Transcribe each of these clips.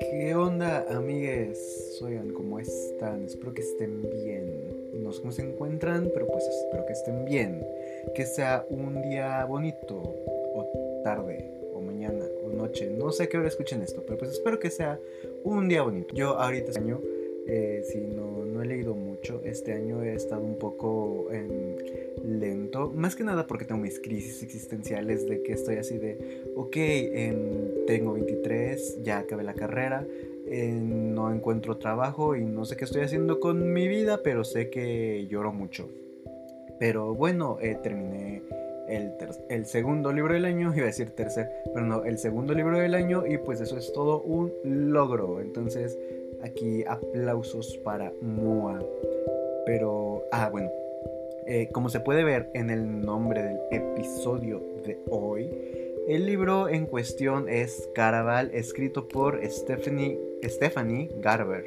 ¿Qué onda, amigues? Oigan, ¿cómo están? Espero que estén bien. No sé cómo se encuentran, pero pues espero que estén bien. Que sea un día bonito, o tarde, o mañana, o noche. No sé a qué hora escuchen esto, pero pues espero que sea un día bonito. Yo ahorita este año, eh, si no, no he leído mucho, este año he estado un poco lento. Más que nada porque tengo mis crisis existenciales de que estoy así de, ok, tengo 23, ya acabé la carrera, no encuentro trabajo y no sé qué estoy haciendo con mi vida, pero sé que lloro mucho. Pero bueno, eh, terminé el, el, segundo libro del año, iba a decir tercer, pero no, el segundo libro del año y pues eso es todo un logro. Entonces aquí aplausos para Mua. Pero, ah, bueno, eh, como se puede ver en el nombre del episodio de hoy, el libro en cuestión es Caraval, escrito por Stephanie, Stephanie Garber.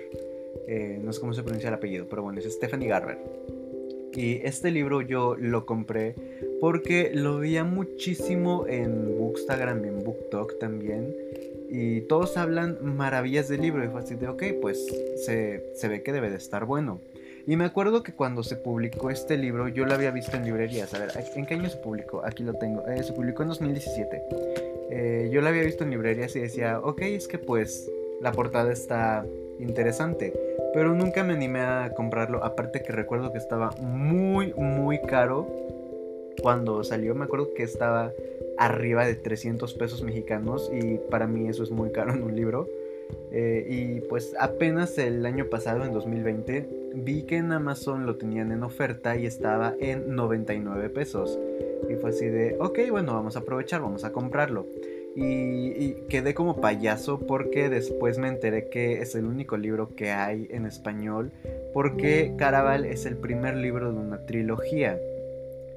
Eh, no sé cómo se pronuncia el apellido, pero bueno, es Stephanie Garber. Y este libro yo lo compré porque lo veía muchísimo en Bookstagram y en BookTok también. Y todos hablan maravillas del libro. Y fue así de, ok, pues se, se ve que debe de estar bueno. Y me acuerdo que cuando se publicó este libro, yo lo había visto en librerías. A ver, ¿en qué año se publicó? Aquí lo tengo. Eh, se publicó en 2017. Eh, yo lo había visto en librerías y decía, ok, es que pues la portada está interesante. Pero nunca me animé a comprarlo. Aparte que recuerdo que estaba muy, muy caro. Cuando salió me acuerdo que estaba arriba de 300 pesos mexicanos. Y para mí eso es muy caro en un libro. Eh, y pues apenas el año pasado, en 2020, vi que en Amazon lo tenían en oferta y estaba en 99 pesos. Y fue así de, ok, bueno, vamos a aprovechar, vamos a comprarlo. Y, quedé como payaso porque después me enteré que es el único libro que hay en español. Porque Caraval es el primer libro de una trilogía.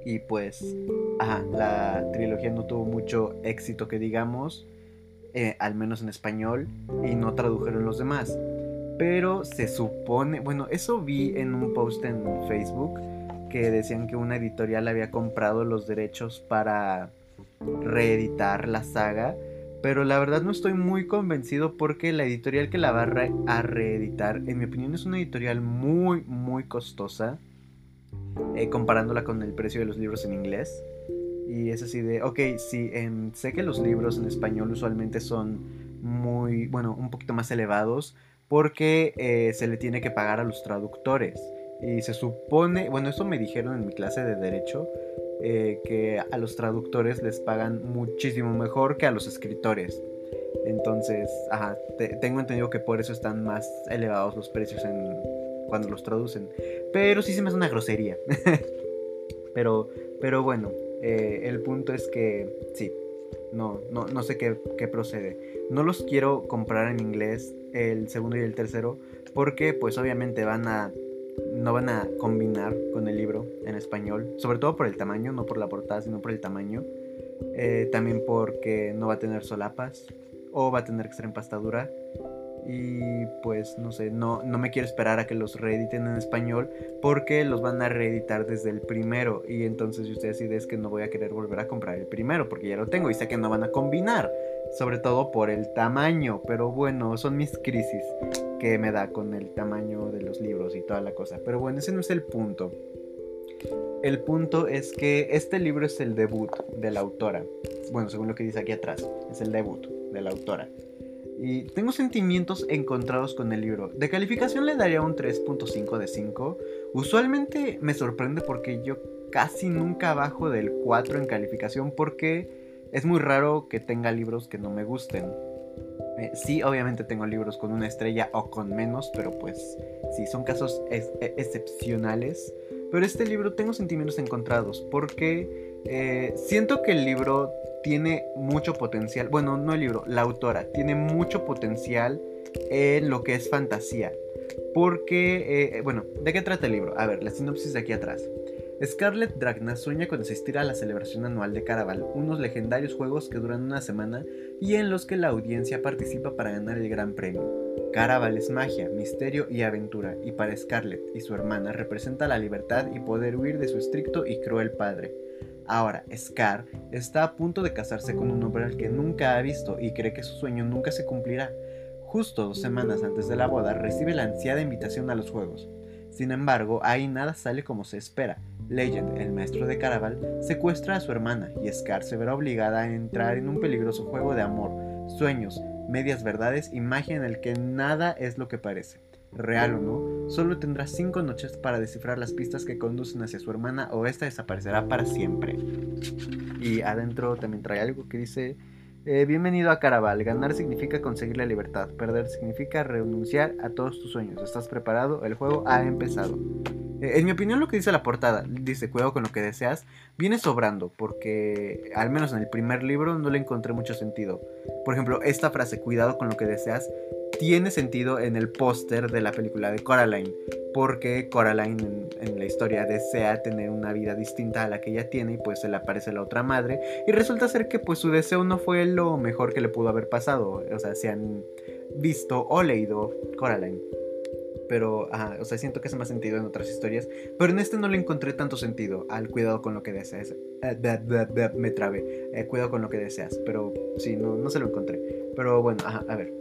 Y pues, ajá, la trilogía no tuvo mucho éxito que digamos. Eh, al menos en español, y no tradujeron los demás. Pero se supone, bueno, eso vi en un post en Facebook que decían que una editorial había comprado los derechos para reeditar la saga. Pero la verdad no estoy muy convencido porque la editorial que la va a reeditar, en mi opinión, es una editorial muy, muy costosa. Eh, comparándola con el precio de los libros en inglés. Y es así de, ok, sí, sé que los libros en español usualmente son muy, bueno, un poquito más elevados porque eh, se le tiene que pagar a los traductores. Y se supone, bueno, eso me dijeron en mi clase de derecho, eh, que a los traductores les pagan muchísimo mejor que a los escritores. Entonces, ajá, tengo entendido que por eso están más elevados los precios en, cuando los traducen. Pero sí se me hace una grosería. pero, pero bueno, eh, el punto es que sí, no, no, no sé qué, qué, procede. No los quiero comprar en inglés, el segundo y el tercero, porque pues obviamente van a no van a combinar con el libro en español, sobre todo por el tamaño, no por la portada, sino por el tamaño. Eh, también porque no va a tener solapas o va a tener ser empastadura y pues no sé, no, no me quiero esperar a que los reediten en español porque los van a reeditar desde el primero y entonces si usted decide es que no voy a querer volver a comprar el primero porque ya lo tengo y sé que no van a combinar, sobre todo por el tamaño, pero bueno, son mis crisis que me da con el tamaño de los libros y toda la cosa, pero bueno, ese no es el punto. El punto es que este libro es el debut de la autora. Bueno, según lo que dice aquí atrás, es el debut de la autora. Y tengo sentimientos encontrados con el libro. De calificación le daría un 3.5 de 5. Usualmente me sorprende porque yo casi nunca bajo del 4 en calificación porque es muy raro que tenga libros que no me gusten. Eh, sí, obviamente tengo libros con una estrella o con menos, pero pues sí, son casos e, excepcionales. Pero este libro tengo sentimientos encontrados porque eh, siento que el libro tiene mucho potencial, bueno, no el libro, la autora, tiene mucho potencial en lo que es fantasía. Porque, eh, bueno, ¿de qué trata el libro? A ver, la sinopsis de aquí atrás. Scarlett Dragna sueña con asistir a la celebración anual de Caraval, unos legendarios juegos que duran una semana y en los que la audiencia participa para ganar el gran premio. Caraval es magia, misterio y aventura, y para Scarlett y su hermana representa la libertad y poder huir de su estricto y cruel padre. Ahora, Scar está a punto de casarse con un hombre al que nunca ha visto y cree que su sueño nunca se cumplirá. Justo dos semanas antes de la boda recibe la ansiada invitación a los juegos. Sin embargo, ahí nada sale como se espera. Legend, el maestro de Caraval, secuestra a su hermana y Scar se verá obligada a entrar en un peligroso juego de amor, sueños, medias verdades y magia en el que nada es lo que parece. Real o no, solo tendrá cinco noches para descifrar las pistas que conducen hacia su hermana o esta desaparecerá para siempre. Y adentro también trae algo que dice eh, bienvenido a Caraval. Ganar significa conseguir la libertad. Perder significa renunciar a todos tus sueños. ¿Estás preparado? El juego ha empezado. Eh, en mi opinión, lo que dice la portada, dice cuidado con lo que deseas, viene sobrando, porque al menos en el primer libro no le encontré mucho sentido. Por ejemplo, esta frase, cuidado con lo que deseas, tiene sentido en el póster de la película de Coraline, porque Coraline en, la historia desea tener una vida distinta a la que ella tiene y pues se le aparece la otra madre y resulta ser que pues su deseo no fue lo mejor que le pudo haber pasado, o sea, se han visto o leído Coraline. Pero, o sea, siento que hace más sentido en otras historias. Pero en este no le encontré tanto sentido al cuidado con lo que deseas. Eh, me trabe. Eh, cuidado con lo que deseas. Pero sí, no, no se lo encontré. Pero bueno, a ver.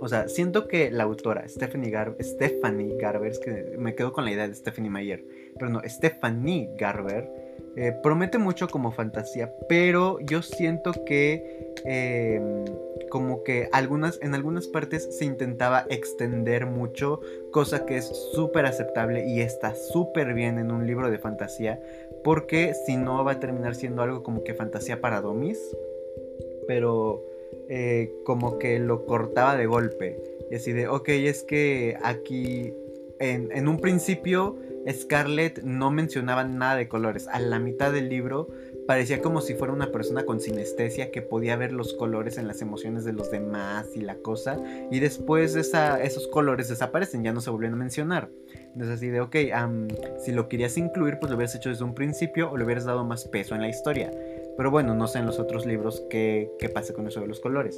O sea, siento que la autora Stephanie, Stephanie Garber, es que me quedo con la idea de Stephanie Mayer, pero no, Stephanie Garber eh, promete mucho como fantasía, pero yo siento que em, como que algunas, en algunas partes se intentaba extender mucho, cosa que es súper aceptable y está súper bien en un libro de fantasía, porque si no va a terminar siendo algo como que fantasía para domis, pero eh, como que lo cortaba de golpe. Y así de, ok, es que aquí en, un principio Scarlett no mencionaba nada de colores. A la mitad del libro parecía como si fuera una persona con sinestesia que podía ver los colores en las emociones de los demás y la cosa. Y después esos colores desaparecen, ya no se volvieron a mencionar. Entonces así de, ok, si lo querías incluir, pues lo hubieras hecho desde un principio o le hubieras dado más peso en la historia. Pero bueno, no sé en los otros libros qué, qué pasa con eso de los colores.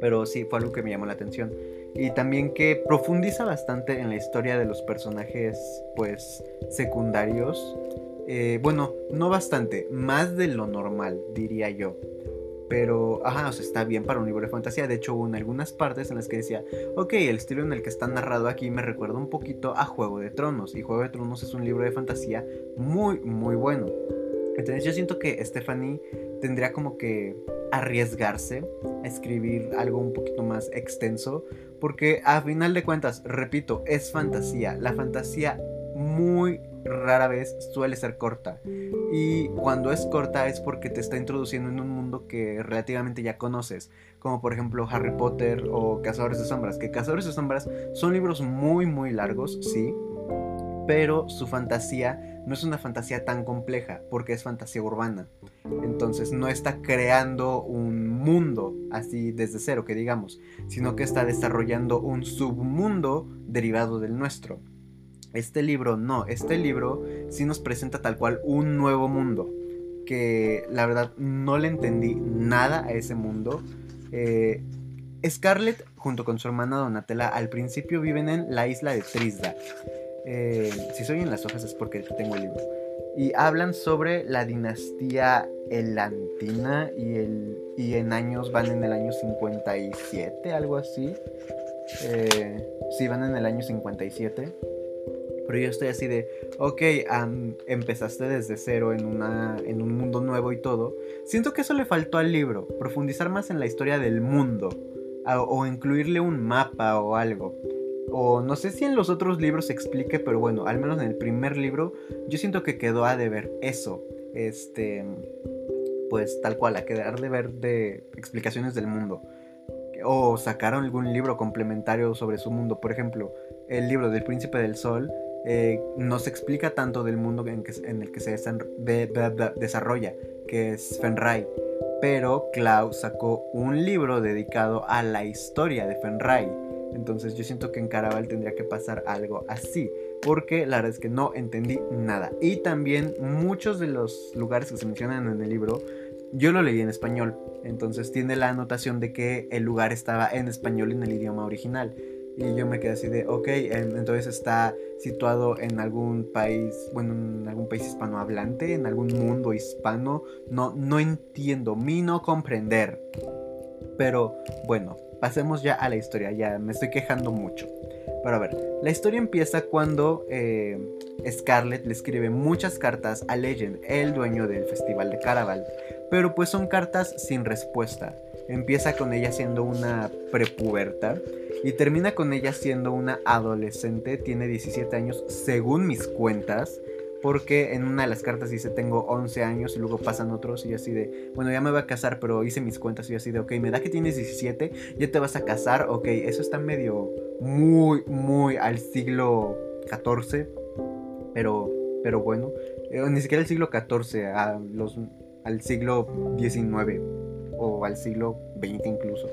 Pero sí, fue algo que me llamó la atención. Y también que profundiza bastante en la historia de los personajes, pues, secundarios. Eh, bueno, no bastante, más de lo normal, diría yo. Pero, ajá, o sea, está bien para un libro de fantasía. De hecho, hubo en algunas partes en las que decía, ok, el estilo en el que está narrado aquí me recuerda un poquito a Juego de Tronos. Y Juego de Tronos es un libro de fantasía muy, muy bueno. Entonces yo siento que Stephanie tendría como que arriesgarse a escribir algo un poquito más extenso, porque a final de cuentas, repito, es fantasía. La fantasía muy rara vez suele ser corta. Y cuando es corta es porque te está introduciendo en un mundo que relativamente ya conoces. Como por ejemplo Harry Potter o Cazadores de Sombras. Que Cazadores de Sombras son libros muy muy largos, sí pero su fantasía no es una fantasía tan compleja porque es fantasía urbana. Entonces no está creando un mundo así desde cero, que digamos, sino que está desarrollando un submundo derivado del nuestro. Este libro no, este libro sí nos presenta tal cual un nuevo mundo, que la verdad no le entendí nada a ese mundo. Eh, Scarlett junto con su hermana Donatella al principio viven en la isla de Trisda. Eh, si soy en las hojas es porque tengo el libro. Y hablan sobre la dinastía Elantina y, el, y en años van en el año 57, algo así. Eh, sí, van en el año 57. Pero yo estoy así de, ok, empezaste desde cero en, una, en un mundo nuevo y todo. Siento que eso le faltó al libro, profundizar más en la historia del mundo. o incluirle un mapa o algo o no sé si en los otros libros se explique, pero bueno, al menos en el primer libro yo siento que quedó a deber eso. Este, pues tal cual, a quedar de ver de explicaciones del mundo. O sacaron algún libro complementario sobre su mundo. Por ejemplo, el libro del Príncipe del Sol eh, no se explica tanto del mundo en, el que se desarrolla, que es Fenray. Pero Klaus sacó un libro dedicado a la historia de Fenray entonces yo siento que en Caraval tendría que pasar algo así, porque la verdad es que no entendí nada. Y también muchos de los lugares que se mencionan en el libro, yo lo leí en español, entonces tiene la anotación de que el lugar estaba en español en el idioma original. Y yo me quedé así de, ok, entonces está situado en algún país, bueno, en algún país hispanohablante, en algún mundo hispano. No, no entiendo, mi no comprender. Pero bueno, pasemos ya a la historia, ya me estoy quejando mucho. Pero a ver, la historia empieza cuando eh, Scarlett le escribe muchas cartas a Legend, el dueño del festival de Caraval, pero pues son cartas sin respuesta. Empieza con ella siendo una prepuberta y termina con ella siendo una adolescente, tiene 17 años según mis cuentas. Porque en una de las cartas dice tengo 11 años y luego pasan otros y así de, bueno, ya me voy a casar, pero hice mis cuentas y así de, ok, me da que tienes 17, ya te vas a casar, ok, eso está medio muy, muy al siglo 14 pero, pero bueno, eh, ni siquiera el siglo XIV, a los, al siglo XIX o al siglo XX incluso.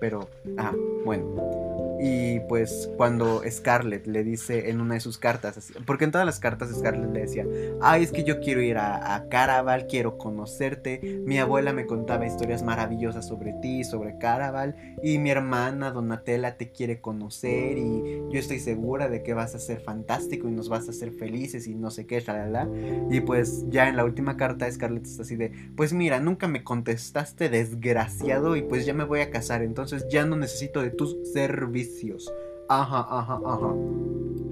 Pero, ah, bueno. Y pues cuando Scarlett le dice en una de sus cartas, porque en todas las cartas Scarlett le decía, ay, es que yo quiero ir a, Caraval, quiero conocerte, mi abuela me contaba historias maravillosas sobre ti, sobre Caraval, y mi hermana Donatella te quiere conocer y yo estoy segura de que vas a ser fantástico y nos vas a hacer felices y no sé qué, shalala. Y pues ya en la última carta Scarlett está así de, pues mira, nunca me contestaste desgraciado y pues ya me voy a casar, entonces ya no necesito de tus servicios Ajá, ajá, ajá.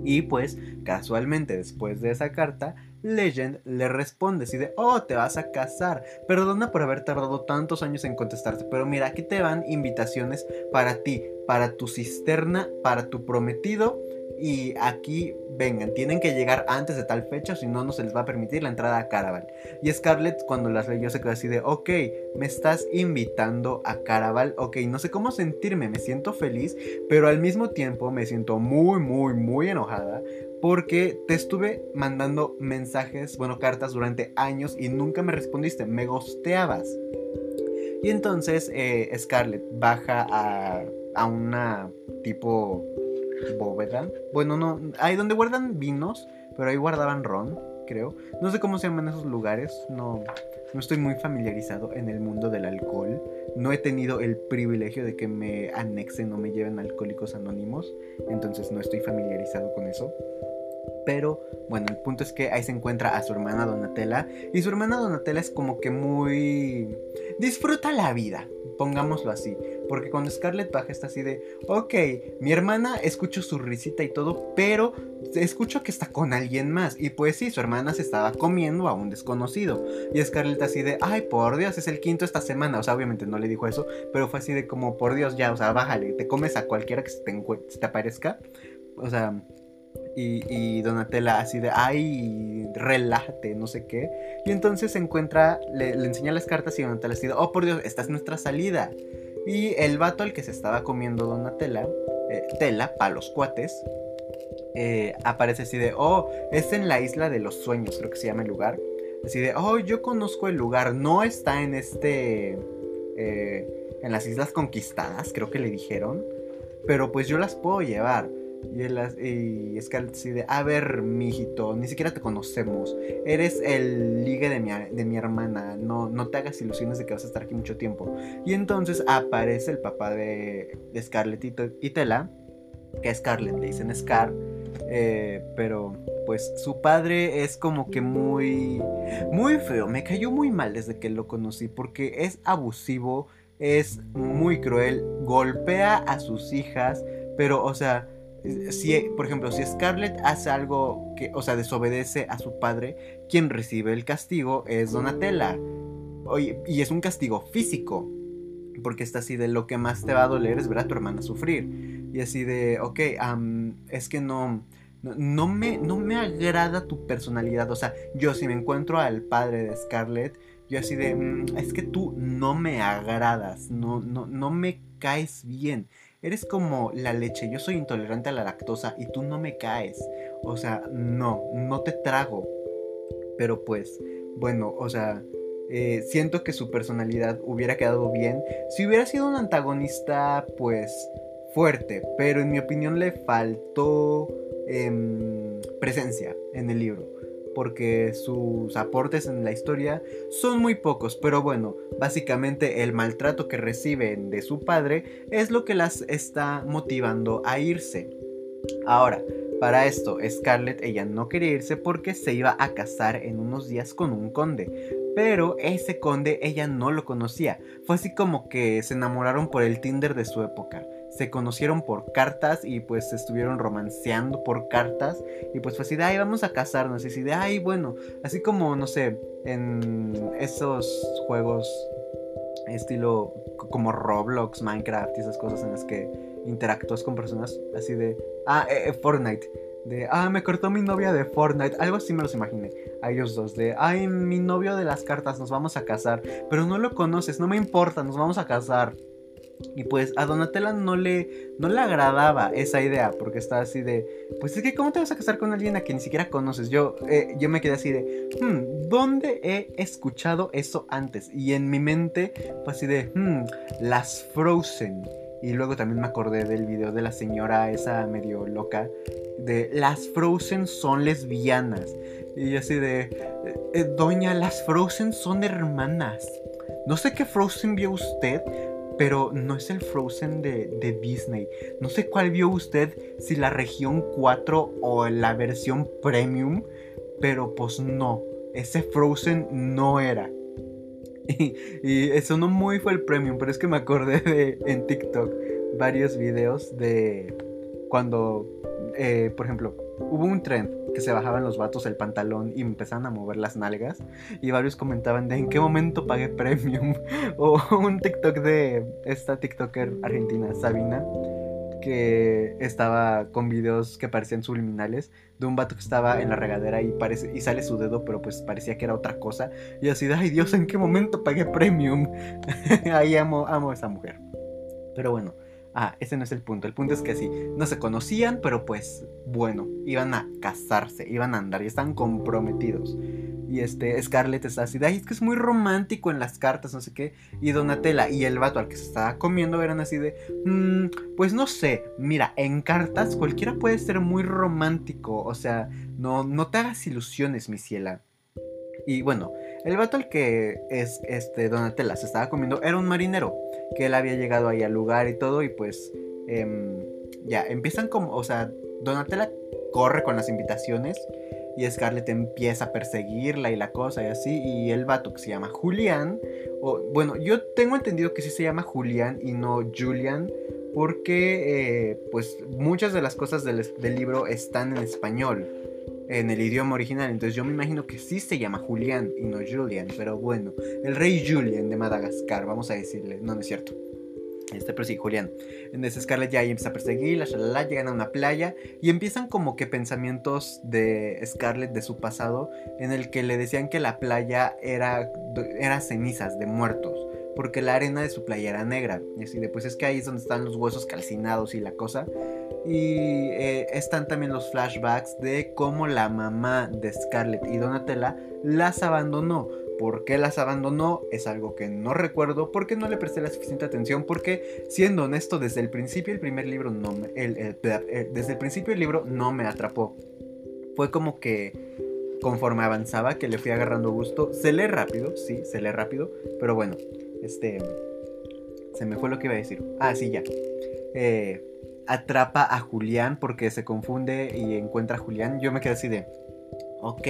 Y pues, casualmente después de esa carta, Legend le responde así de, oh, te vas a casar. Perdona por haber tardado tantos años en contestarte, pero mira, aquí te van invitaciones para ti, para tu cisterna, para tu prometido y aquí vengan, tienen que llegar antes de tal fecha, si no, no se les va a permitir la entrada a Caraval. Y Scarlett cuando las leyó se quedó así de, ok, me estás invitando a Caraval, ok, no sé cómo sentirme, me siento feliz, pero al mismo tiempo me siento muy, muy, muy enojada porque te estuve mandando mensajes, bueno, cartas durante años y nunca me respondiste, me gosteabas. Y entonces eh, Scarlett baja a, a una tipo bóveda. Bueno, no, hay donde guardan vinos, pero ahí guardaban ron, creo. No sé cómo se llaman esos lugares, no, no estoy muy familiarizado en el mundo del alcohol. No he tenido el privilegio de que me anexen o me lleven alcohólicos anónimos, entonces no estoy familiarizado con eso. Pero bueno, el punto es que ahí se encuentra a su hermana Donatella. Y su hermana Donatella es como que muy... Disfruta la vida, pongámoslo así. Porque cuando Scarlett baja está así de, ok, mi hermana escucho su risita y todo, pero escucho que está con alguien más. Y pues sí, su hermana se estaba comiendo a un desconocido. Y Scarlett así de, ay, por Dios, es el quinto esta semana. O sea, obviamente no le dijo eso, pero fue así de como, por Dios, ya, o sea, bájale, te comes a cualquiera que se te, se aparezca. O sea, y, Donatella así de, ay, relájate, no sé qué. Y entonces se encuentra, le, enseña las cartas y Donatella así de, oh por Dios, esta es nuestra salida. Y el vato al que se estaba comiendo Donatella, eh, Tela, para los cuates, eh, aparece así de, oh, es en la isla de los sueños, creo que se llama el lugar. Así de, oh, yo conozco el lugar, no está en este, eh, en las islas conquistadas, creo que le dijeron, pero pues yo las puedo llevar. Y, él, y Scarlett decide, a ver, mijito, ni siquiera te conocemos. Eres el ligue de mi, de mi hermana. No, no te hagas ilusiones de que vas a estar aquí mucho tiempo. Y entonces aparece el papá de, de Scarlett y, Tela, que a Scarlett le dicen Scar. Eh, pero pues su padre es como que muy, muy feo. Me cayó muy mal desde que lo conocí porque es abusivo, es muy cruel, golpea a sus hijas, pero o sea si, por ejemplo, si Scarlett hace algo que, o sea, desobedece a su padre, quien recibe el castigo es Donatella. y es un castigo físico. Porque está así de lo que más te va a doler es ver a tu hermana sufrir. Y así de, ok, es que no, no, me, no me agrada tu personalidad. O sea, yo si me encuentro al padre de Scarlett, yo así de, mm, es que tú no me agradas, no, no, no me caes bien. Eres como la leche, yo soy intolerante a la lactosa y tú no me caes. O sea, no, no te trago. Pero pues, bueno, o sea, eh, siento que su personalidad hubiera quedado bien si hubiera sido un antagonista, pues, fuerte. Pero en mi opinión le faltó em, presencia en el libro. Porque sus aportes en la historia son muy pocos, pero bueno, básicamente el maltrato que reciben de su padre es lo que las está motivando a irse. Ahora, para esto, Scarlett ella no quería irse porque se iba a casar en unos días con un conde. Pero ese conde ella no lo conocía. Fue así como que se enamoraron por el Tinder de su época. Se conocieron por cartas y pues estuvieron romanceando por cartas. Y pues fue así de, ay, vamos a casarnos. Y así de, ay, bueno. Así como, no sé, en esos juegos estilo como Roblox, Minecraft y esas cosas en las que interactúas con personas así de, ah, eh, eh, Fortnite, de, ah, me cortó mi novia de Fortnite, algo así me los imaginé, a ellos dos, de, ay, mi novio de las cartas, nos vamos a casar, pero no lo conoces, no me importa, nos vamos a casar. Y pues a Donatella no le, no le agradaba esa idea, porque está así de, pues es que ¿cómo te vas a casar con alguien a quien ni siquiera conoces? Yo, eh, yo me quedé así de, hmm, ¿dónde he escuchado eso antes? Y en mi mente fue así de, hmm, las Frozen. Y luego también me acordé del video de la señora esa medio loca de las Frozen son lesbianas. Y así de, eh, eh, doña, las Frozen son hermanas. No sé qué Frozen vio usted, pero no es el Frozen de, Disney. No sé cuál vio usted, si la región 4 o la versión premium, pero pues no, ese Frozen no era. Y, eso no muy fue el premium, pero es que me acordé de en TikTok varios videos de cuando, eh, por ejemplo, hubo un trend que se bajaban los vatos el pantalón y empezaban a mover las nalgas y varios comentaban de en qué momento pagué premium o un TikTok de esta TikToker argentina Sabina que estaba con videos que parecían subliminales de un vato que estaba en la regadera y, parece, y sale su dedo, pero pues parecía que era otra cosa. Y así ay Dios, ¿en qué momento pagué premium? Ahí amo, amo a esa mujer. Pero bueno, ah, ese no es el punto. El punto es que sí, no se conocían, pero pues bueno, iban a casarse, iban a andar y están comprometidos. Y este, Scarlett está así, ay, es que es muy romántico en las cartas, no sé qué. Y Donatella y el vato al que se estaba comiendo eran así de, mmm, pues no sé, mira, en cartas cualquiera puede ser muy romántico, o sea, no, no te hagas ilusiones, mi ciela. Y bueno, el vato al que es, este, Donatella se estaba comiendo era un marinero, que él había llegado ahí al lugar y todo, y pues, em, ya, empiezan como, o sea, Donatella corre con las invitaciones y Scarlett empieza a perseguirla y la cosa y así. Y el vato que se llama Julián, o bueno, yo tengo entendido que sí se llama Julián y no Julian, porque eh, pues muchas de las cosas del, del, libro están en español, en el idioma original. Entonces yo me imagino que sí se llama Julián y no Julian, pero bueno, el rey Julian de Madagascar, vamos a decirle, no, no es cierto. Este, pero sí, Julián. Entonces Scarlett ya empieza a perseguirla, la llegan a una playa y empiezan como que pensamientos de Scarlett de su pasado en el que le decían que la playa era, era cenizas de muertos. Porque la arena de su playa era negra. Y así de, pues es que ahí es donde están los huesos calcinados y la cosa. Y eh, están también los flashbacks de cómo la mamá de Scarlett y Donatella las abandonó ¿Por qué las abandonó? Es algo que no recuerdo porque no le presté la suficiente atención porque siendo honesto desde el principio el primer libro no me, desde el principio el libro no me atrapó. Fue como que conforme avanzaba que le fui agarrando gusto. Se lee rápido, sí, se lee rápido, pero bueno, este se me fue lo que iba a decir. Ah, sí, ya. Eh, atrapa a Julián porque se confunde y encuentra a Julián. Yo me quedé así de, ok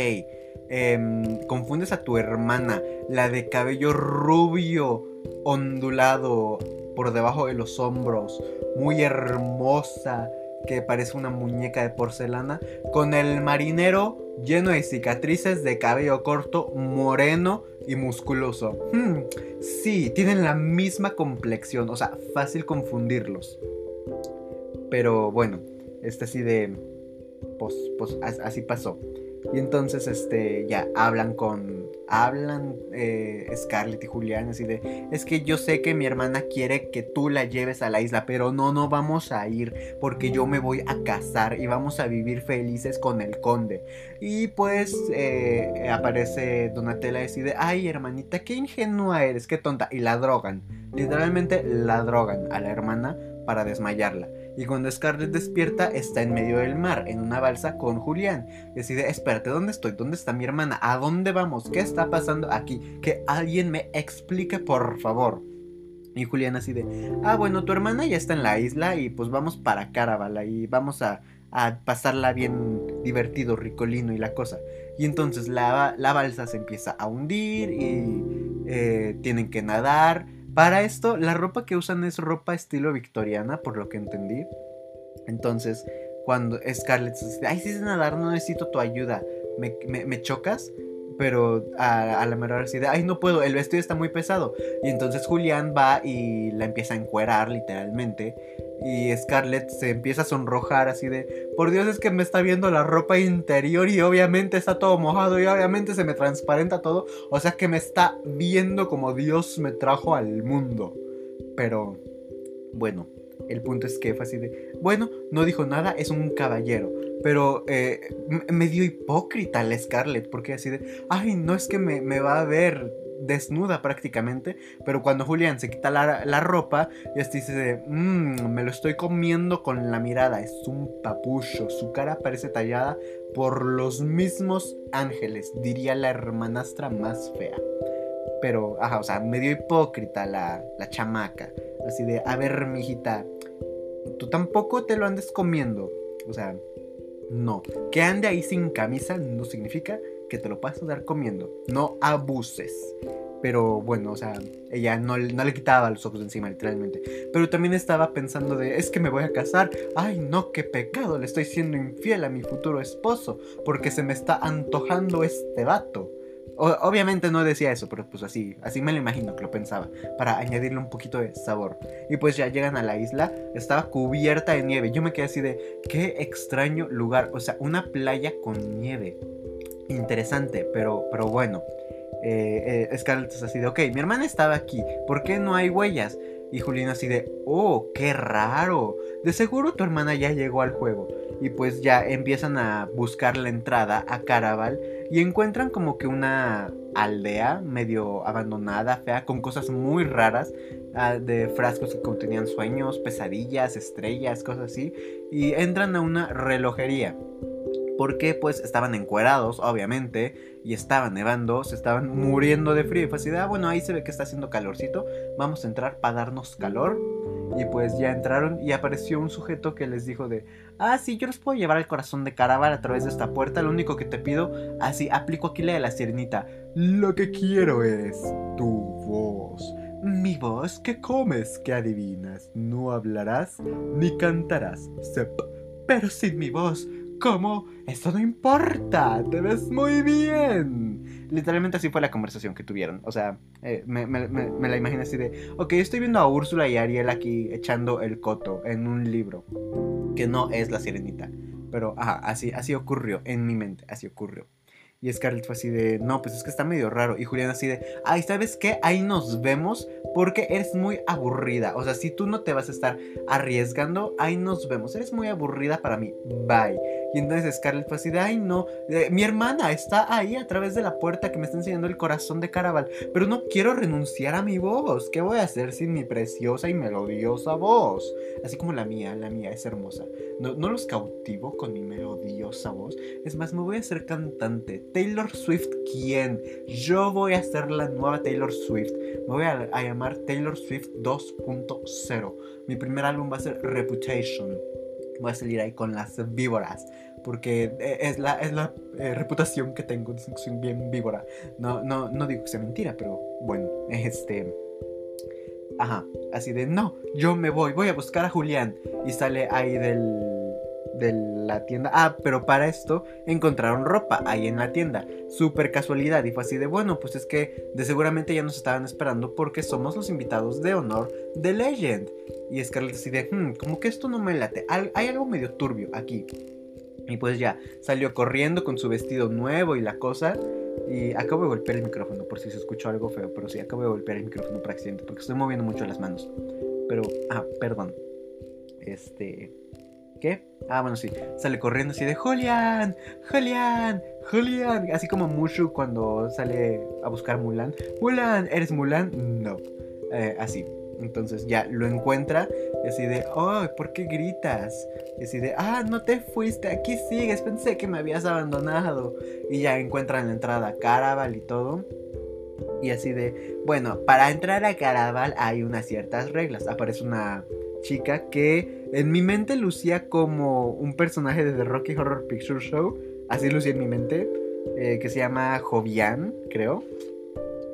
Em, confundes a tu hermana, la de cabello rubio, ondulado por debajo de los hombros, muy hermosa, que parece una muñeca de porcelana, con el marinero lleno de cicatrices de cabello corto, moreno y musculoso. Hmm, sí, tienen la misma complexión, o sea, fácil confundirlos. Pero bueno, este así de... Pues, pues así pasó. Y entonces, este, ya hablan con. Hablan eh, Scarlett y Julián, así de. Es que yo sé que mi hermana quiere que tú la lleves a la isla, pero no, no vamos a ir, porque yo me voy a casar y vamos a vivir felices con el conde. Y pues eh, aparece Donatella y decide: Ay, hermanita, qué ingenua eres, qué tonta. Y la drogan. Literalmente la drogan a la hermana para desmayarla. Y cuando Scarlett despierta, está en medio del mar, en una balsa con Julián. Decide, espérate, ¿dónde estoy? ¿Dónde está mi hermana? ¿A dónde vamos? ¿Qué está pasando aquí? Que alguien me explique, por favor. Y Julián así de, ah, bueno, tu hermana ya está en la isla y pues vamos para Caravala y vamos a, pasarla bien divertido, ricolino y la cosa. Y entonces la, la balsa se empieza a hundir y eh, tienen que nadar. Para esto, la ropa que usan es ropa estilo victoriana, por lo que entendí. Entonces, cuando Scarlett dice, ay, sí sé nadar, no necesito tu ayuda, ¿me, me chocas? pero a, la menor así de, ay, no puedo, el vestido está muy pesado. Y entonces Julián va y la empieza a encuerar literalmente. Y Scarlett se empieza a sonrojar así de, por Dios es que me está viendo la ropa interior y obviamente está todo mojado y obviamente se me transparenta todo. O sea que me está viendo como Dios me trajo al mundo. Pero, bueno, el punto es que fue así de, bueno, no dijo nada, es un caballero. Pero eh, medio hipócrita la Scarlett, porque así de, ay, no es que me, va a ver desnuda prácticamente, pero cuando Julián se quita la, ropa, y así dice mmm, me lo estoy comiendo con la mirada, es un papucho, su cara parece tallada por los mismos ángeles, diría la hermanastra más fea. Pero, ajá, o sea, medio hipócrita la, la chamaca, así de, a ver, mijita, tú tampoco te lo andes comiendo, o sea, no. Que ande ahí sin camisa no significa que te lo puedas dar comiendo. No abuses. Pero bueno, o sea, ella no, no, le quitaba los ojos de encima, literalmente. Pero también estaba pensando de, es que me voy a casar. Ay, no, qué pecado, le estoy siendo infiel a mi futuro esposo. Porque se me está antojando este vato obviamente no decía eso, pero pues así, así me lo imagino que lo pensaba, para añadirle un poquito de sabor. Y pues ya llegan a la isla, estaba cubierta de nieve. Yo me quedé así de, qué extraño lugar, o sea, una playa con nieve. Interesante, pero, pero bueno. Eh, eh, Scarlett es así de, ok, mi hermana estaba aquí, ¿por qué no hay huellas? Y Julián así de, oh, qué raro. De seguro tu hermana ya llegó al juego. Y pues ya empiezan a buscar la entrada a Caraval y encuentran como que una aldea medio abandonada, fea, con cosas muy raras, ah, de frascos que contenían sueños, pesadillas, estrellas, cosas así, y entran a una relojería. Porque pues estaban encuerados, obviamente, y estaban nevando, se estaban muriendo de frío. Y fue así ah, bueno, ahí se ve que está haciendo calorcito, vamos a entrar para darnos calor. Y pues ya entraron y apareció un sujeto que les dijo de, ah, sí, yo los puedo llevar al corazón de Caraval a través de esta puerta, lo único que te pido, así, aplico aquí la de la sirenita, lo que quiero es tu voz. Mi voz, ¿qué comes? ¿Qué adivinas? No hablarás ni cantarás, pero sin mi voz, ¿cómo? Eso no importa, te ves muy bien. Literalmente así fue la conversación que tuvieron. O sea, eh, me, la imagino así de, ok, estoy viendo a Úrsula y Ariel aquí echando el coto en un libro, que no es la sirenita. Pero, ajá, así, así ocurrió en mi mente, así ocurrió. Y Scarlett fue así de, no, pues es que está medio raro. Y Julián así de, ay, ¿sabes qué? Ahí nos vemos porque eres muy aburrida. O sea, si tú no te vas a estar arriesgando, ahí nos vemos. Eres muy aburrida para mí. Bye. Y entonces Scarlett fue así de, ay, no, mi hermana está ahí a través de la puerta que me está enseñando el corazón de Caraval. Pero no quiero renunciar a mi voz. ¿Qué voy a hacer sin mi preciosa y melodiosa voz? Así como la mía, la mía es hermosa. No, no los cautivo con mi melodiosa voz. Es más, me voy a hacer cantante Taylor Swift, ¿quién? Yo voy a ser la nueva Taylor Swift. Me voy a, llamar Taylor Swift 2.0. Mi primer álbum va a ser Reputation. Voy a salir ahí con las víboras. Porque eh, es la, es la eh, reputación que tengo. Soy bien víbora. No, no, no digo que sea mentira, pero bueno, este. Ajá, así de no, yo me voy, voy a buscar a Julián. Y sale ahí del de la tienda. Ah, pero para esto encontraron ropa ahí en la tienda. Súper casualidad. Y fue así de bueno, pues es que de seguramente ya nos estaban esperando porque somos los invitados de honor de Legend. Y Scarlett así de, hmm, como que esto no me late. Hay algo medio turbio aquí. Y pues ya, salió corriendo con su vestido nuevo y la cosa. Y acabo de golpear el micrófono por si se escuchó algo feo. Pero sí, acabo de golpear el micrófono por accidente porque estoy moviendo mucho las manos. Pero, ah, perdón. Este. ¿Qué? Ah, bueno, sí. Sale corriendo así de Julián, Julián, Julián. Así como Mushu cuando sale a buscar Mulan. Mulan, ¿eres Mulan? No. Eh, así. Entonces ya lo encuentra Y así de, oh, ¿por qué gritas? Y así de, ah, no te fuiste, aquí sigues, pensé que me habías abandonado. Y ya encuentran la entrada Caraval y todo. Y así de, bueno, para entrar a Caraval hay unas ciertas reglas. Aparece una chica que en mi mente lucía como un personaje de The Rocky Horror Picture Show. Así lucía en mi mente. Eh, que se llama Jovian, creo.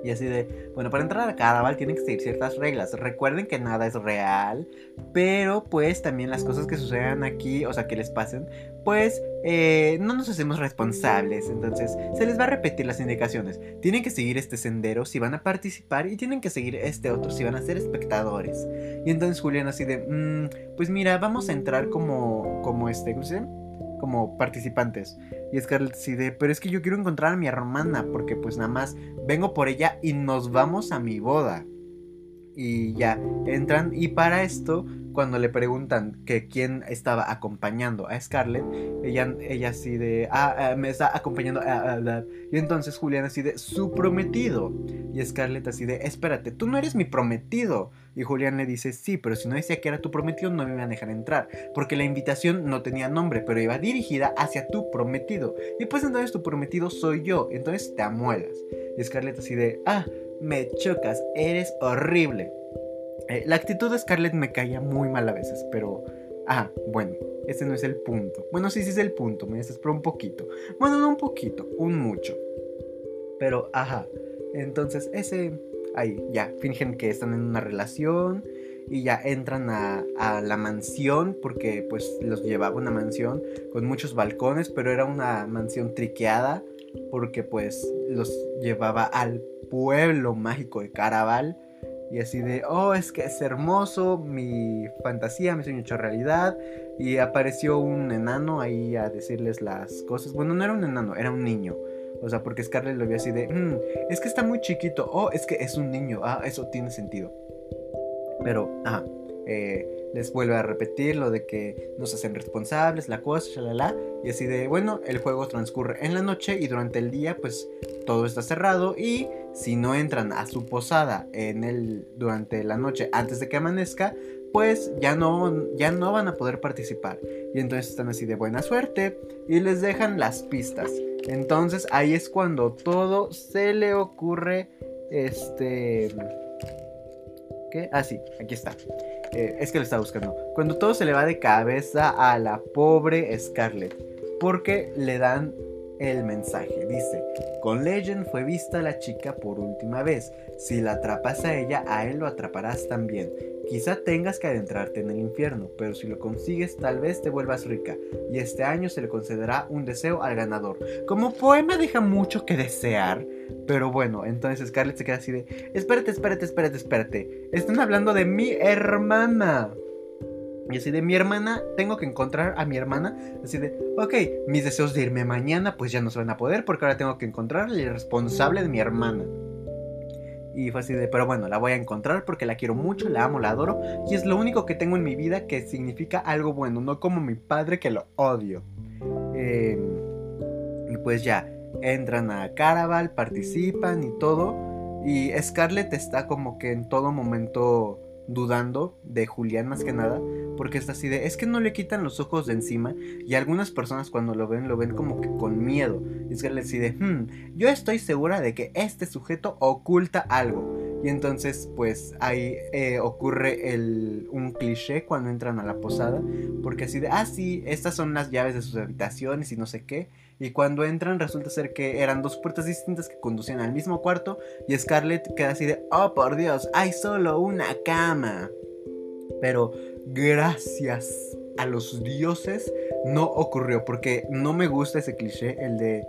Y así de, bueno, para entrar a Caraval tienen que seguir ciertas reglas. Recuerden que nada es real, pero pues también las cosas que sucedan aquí, o sea, que les pasen, pues eh, no nos hacemos responsables. Entonces, se les va a repetir las indicaciones. Tienen que seguir este sendero si van a participar y tienen que seguir este otro si van a ser espectadores. Y entonces Julián así de, mm, pues mira, vamos a entrar como, como este, ¿cómo se llama? Como participantes. Y Scarlett decide, pero es que yo quiero encontrar a mi hermana porque pues nada más vengo por ella y nos vamos a mi boda. Y ya entran y para esto cuando le preguntan que quién estaba acompañando a Scarlett, ella, ella así de, ah, ah me está acompañando a... y entonces Julián así de, su prometido. Y Scarlett así de, espérate, tú no eres mi prometido. Y Julián le dice, sí, pero si no decía que era tu prometido, no me iban a dejar entrar. Porque la invitación no tenía nombre, pero iba dirigida hacia tu prometido. Y pues entonces tu prometido soy yo. Entonces te amuelas. Y Scarlett así de, ah, me chocas, eres horrible. Eh, la actitud de Scarlett me caía muy mal a veces, pero... Ah, bueno, ese no es el punto. Bueno, sí, sí es el punto, me desespero un poquito. Bueno, no un poquito, un mucho. Pero, ajá. Entonces, ese... Ahí, ya, fingen que están en una relación y ya entran a, a, la mansión porque pues los llevaba una mansión con muchos balcones, pero era una mansión triqueada porque pues los llevaba al pueblo mágico de Caraval y así de, oh, es que es hermoso, mi fantasía, mi sueño hecho realidad. Y apareció un enano ahí a decirles las cosas. Bueno, no era un enano, era un niño. O sea, porque Scarlett lo vio así de, mm, es que está muy chiquito. Oh, es que es un niño. Ah, eso tiene sentido. Pero, ajá. Eh, les vuelve a repetir lo de que no se hacen responsables, la cosa, shalala. Y así de, bueno, el juego transcurre en la noche y durante el día, pues todo está cerrado. Y si no entran a su posada en el, durante la noche antes de que amanezca, pues ya no, ya no van a poder participar. Y entonces están así de buena suerte y les dejan las pistas. Entonces ahí es cuando todo se le ocurre. Este. ¿Qué? Ah, sí, aquí está. Eh, es que lo está buscando. Cuando todo se le va de cabeza a la pobre Scarlett. Porque le dan el mensaje. Dice, con Legend fue vista la chica por última vez. Si la atrapas a ella, a él lo atraparás también. Quizá tengas que adentrarte en el infierno, pero si lo consigues tal vez te vuelvas rica, y este año se le concederá un deseo al ganador. Como poema deja mucho que desear, pero bueno, entonces Scarlett se queda así de, espérate, espérate, espérate, espérate, están hablando de mi hermana. Y así de mi hermana, tengo que encontrar a mi hermana. Así de, ok, mis deseos de irme mañana pues ya no se van a poder porque ahora tengo que encontrar al responsable de mi hermana. Y fue así de, pero bueno, la voy a encontrar porque la quiero mucho, la amo, la adoro. Y es lo único que tengo en mi vida que significa algo bueno, no como mi padre que lo odio. Em, y pues ya, entran a Caraval, participan y todo. Y Scarlett está como que en todo momento dudando de Julián más que nada, porque está así de, es que no le quitan los ojos de encima y algunas personas cuando lo ven lo ven como que con miedo. Es que le decide, hmm, yo estoy segura de que este sujeto oculta algo. Y entonces pues ahí eh, ocurre el, un cliché cuando entran a la posada, porque así de, ah sí, estas son las llaves de sus habitaciones y no sé qué. Y cuando entran resulta ser que eran dos puertas distintas que conducían al mismo cuarto y Scarlett queda así de, oh por Dios, hay solo una cama. Pero gracias a los dioses no ocurrió porque no me gusta ese cliché, el de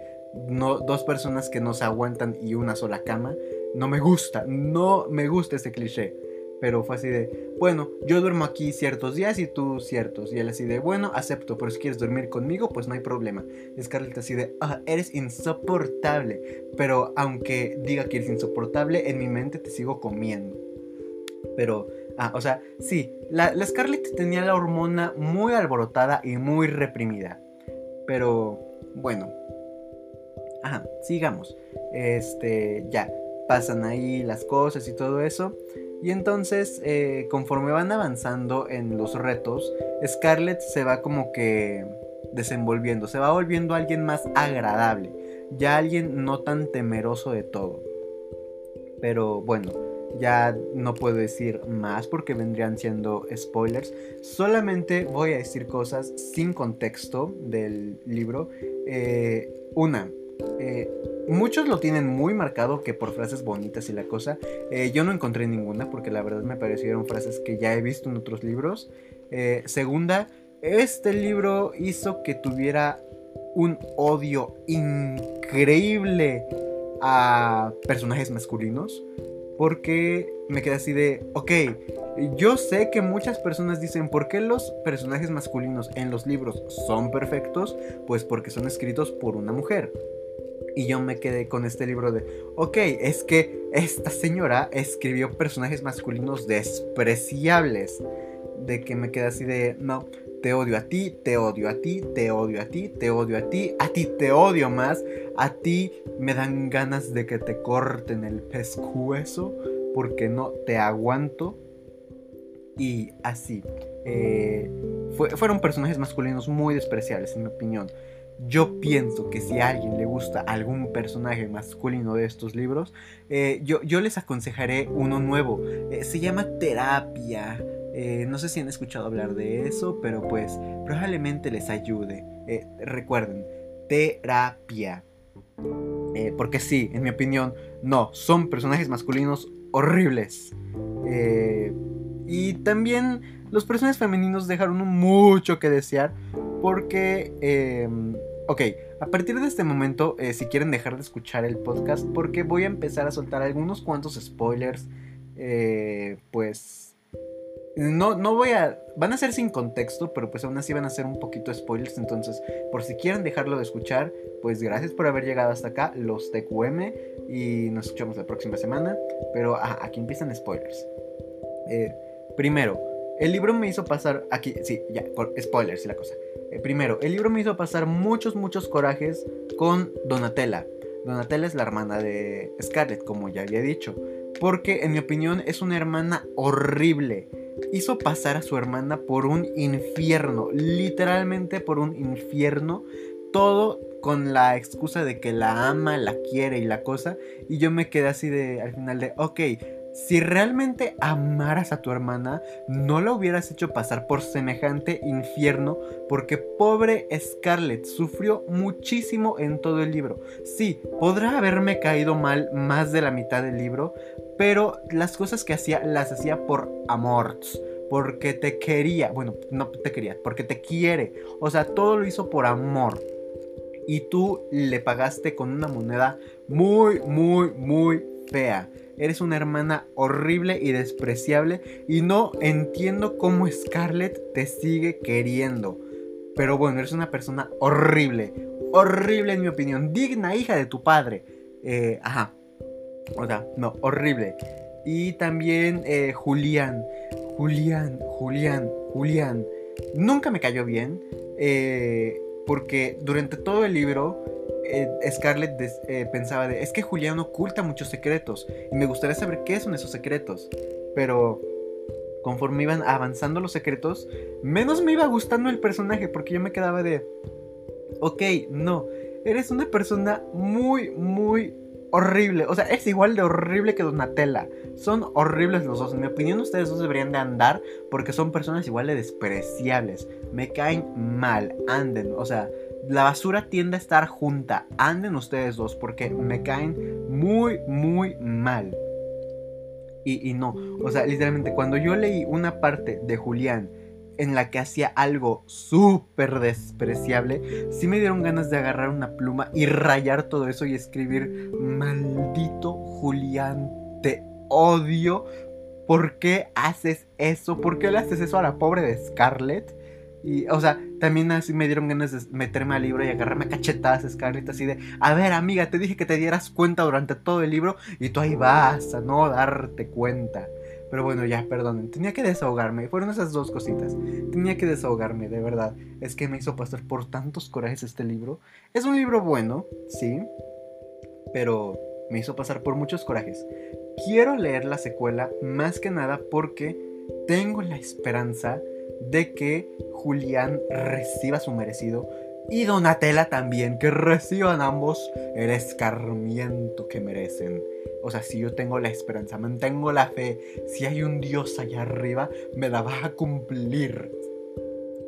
no, dos personas que no se aguantan y una sola cama. No me gusta, no me gusta ese cliché. Pero fue así de, bueno, yo duermo aquí ciertos días y tú ciertos. Y él así de, bueno, acepto, pero si quieres dormir conmigo, pues no hay problema. Y Scarlett así de, ah, eres insoportable. Pero aunque diga que eres insoportable, en mi mente te sigo comiendo. Pero, ah, o sea, sí, la, la Scarlett tenía la hormona muy alborotada y muy reprimida. Pero, bueno. Ajá, sigamos. Este, ya pasan ahí las cosas y todo eso. Y entonces, eh, conforme van avanzando en los retos, Scarlett se va como que desenvolviendo, se va volviendo alguien más agradable, ya alguien no tan temeroso de todo. Pero bueno, ya no puedo decir más porque vendrían siendo spoilers. Solamente voy a decir cosas sin contexto del libro. Eh, una, eh, muchos lo tienen muy marcado que por frases bonitas y la cosa. Eh, yo no encontré ninguna porque la verdad me parecieron frases que ya he visto en otros libros. Eh, segunda, este libro hizo que tuviera un odio increíble a personajes masculinos. Porque me quedé así de, ok, yo sé que muchas personas dicen, ¿por qué los personajes masculinos en los libros son perfectos? Pues porque son escritos por una mujer. Y yo me quedé con este libro de, ok, es que esta señora escribió personajes masculinos despreciables. De que me quedé así de, no, te odio a ti, te odio a ti, te odio a ti, te odio a ti, a ti te odio más, a ti me dan ganas de que te corten el pescuezo porque no te aguanto. Y así. Eh, fueron personajes masculinos muy despreciables, en mi opinión. Yo pienso que si a alguien le gusta algún personaje masculino de estos libros, eh, yo, les aconsejaré uno nuevo. Eh, se llama Terapia. Eh, no sé si han escuchado hablar de eso, pero pues probablemente les ayude. recuerden, terapia. porque sí, en mi opinión, no, son personajes masculinos horribles. y también los personajes femeninos dejaron mucho que desear porque em, Ok, a partir de este momento, eh, si quieren dejar de escuchar el podcast, porque voy a empezar a soltar algunos cuantos spoilers, eh, pues... No, no voy a... Van a ser sin contexto, pero pues aún así van a ser un poquito spoilers. Entonces, por si quieren dejarlo de escuchar, pues gracias por haber llegado hasta acá, los TQM, y nos escuchamos la próxima semana. Pero aquí empiezan spoilers. Eh, primero, el libro me hizo pasar... Aquí, sí, ya, spoilers y la cosa. Eh, primero, el libro me hizo pasar muchos, muchos corajes con Donatella. Donatella es la hermana de Scarlett, como ya había dicho. Porque en mi opinión es una hermana horrible. Hizo pasar a su hermana por un infierno, literalmente por un infierno. Todo con la excusa de que la ama, la quiere y la cosa. Y yo me quedé así de al final de, ok, si realmente amaras a tu hermana, no la hubieras hecho pasar por semejante infierno porque pobre Scarlett sufrió muchísimo en todo el libro. Sí, podrá haberme caído mal más de la mitad del libro, pero las cosas que hacía las hacía por amor porque te quería, bueno, no te quería, porque te quiere. O sea, todo lo hizo por amor. Y tú le pagaste con una moneda muy, muy, muy fea. Eres una hermana horrible y despreciable y no entiendo cómo Scarlett te sigue queriendo. Pero bueno, eres una persona horrible. Horrible en mi opinión. Digna hija de tu padre. Eh, ajá. O sea, no, horrible. Y también eh, Julián. Julián, Julián, Julián. Nunca me cayó bien. Eh, porque durante todo el libro eh, Scarlett eh, pensaba de, es que Julián oculta muchos secretos y me gustaría saber qué son esos secretos. Pero conforme iban avanzando los secretos, menos me iba gustando el personaje porque yo me quedaba de, ok, no, eres una persona muy, muy horrible. O sea, es igual de horrible que Donatella. Son horribles los dos. En mi opinión, ustedes dos deberían de andar porque son personas igual de despreciables. Me caen mal. Anden. O sea, la basura tiende a estar junta. Anden ustedes dos porque me caen muy, muy mal. Y, no, o sea, literalmente cuando yo leí una parte de Julián en la que hacía algo súper despreciable, sí me dieron ganas de agarrar una pluma y rayar todo eso y escribir, maldito Julián, te odio. ¿Por qué haces eso? ¿Por qué le haces eso a la pobre de Scarlett? Y, o sea, también así me dieron ganas de meterme al libro y agarrarme cachetadas a Scarlett así de, a ver amiga, te dije que te dieras cuenta durante todo el libro y tú ahí vas a no darte cuenta. Pero bueno, ya, perdonen, tenía que desahogarme, fueron esas dos cositas. Tenía que desahogarme, de verdad. Es que me hizo pasar por tantos corajes este libro. Es un libro bueno, sí, pero me hizo pasar por muchos corajes. Quiero leer la secuela más que nada porque tengo la esperanza de que Julián reciba su merecido y Donatella también, que reciban ambos el escarmiento que merecen. O sea, si yo tengo la esperanza, mantengo la fe, si hay un Dios allá arriba, me la va a cumplir.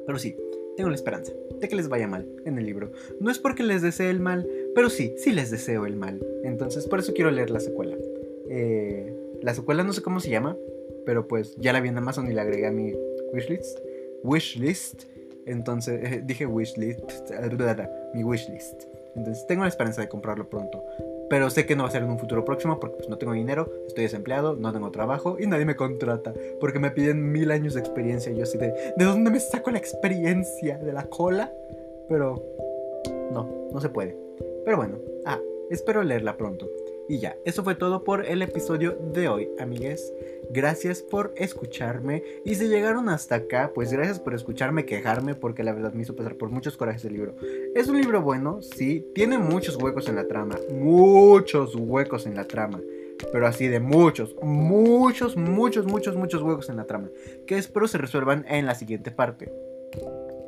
Pero sí, tengo la esperanza de que les vaya mal en el libro. No es porque les desee el mal, pero sí, sí les deseo el mal. Entonces, por eso quiero leer la secuela. Eh, la secuela no sé cómo se llama, pero pues ya la vi en Amazon y la agregué a mi wishlist. Wishlist. Entonces, eh, dije wishlist. Mi wishlist. Entonces, tengo la esperanza de comprarlo pronto. Pero sé que no va a ser en un futuro próximo porque pues, no tengo dinero, estoy desempleado, no tengo trabajo y nadie me contrata. Porque me piden mil años de experiencia. Y yo así de, ¿de dónde me saco la experiencia? ¿De la cola? Pero no, no se puede. Pero bueno, ah, espero leerla pronto. Y ya, eso fue todo por el episodio de hoy, amigues. Gracias por escucharme. Y si llegaron hasta acá, pues gracias por escucharme quejarme, porque la verdad me hizo pasar por muchos corajes el libro. Es un libro bueno, sí, tiene muchos huecos en la trama. Muchos huecos en la trama. Pero así de muchos, muchos, muchos, muchos, muchos huecos en la trama. Que espero se resuelvan en la siguiente parte.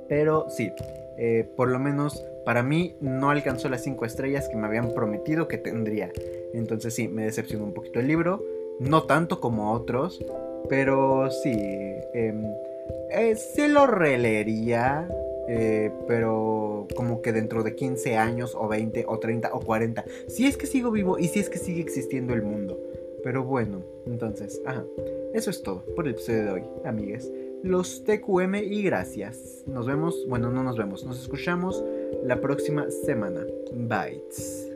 Pero sí, eh, por lo menos para mí no alcanzó las 5 estrellas que me habían prometido que tendría. Entonces sí, me decepcionó un poquito el libro. No tanto como otros, pero sí. Em, eh, sí lo releería, eh, pero como que dentro de 15 años o 20 o 30 o 40. Si es que sigo vivo y si es que sigue existiendo el mundo. Pero bueno, entonces, ajá. Eso es todo por el episodio de hoy, amigues los TQM y gracias. Nos vemos, bueno, no nos vemos, nos escuchamos la próxima semana. Bye.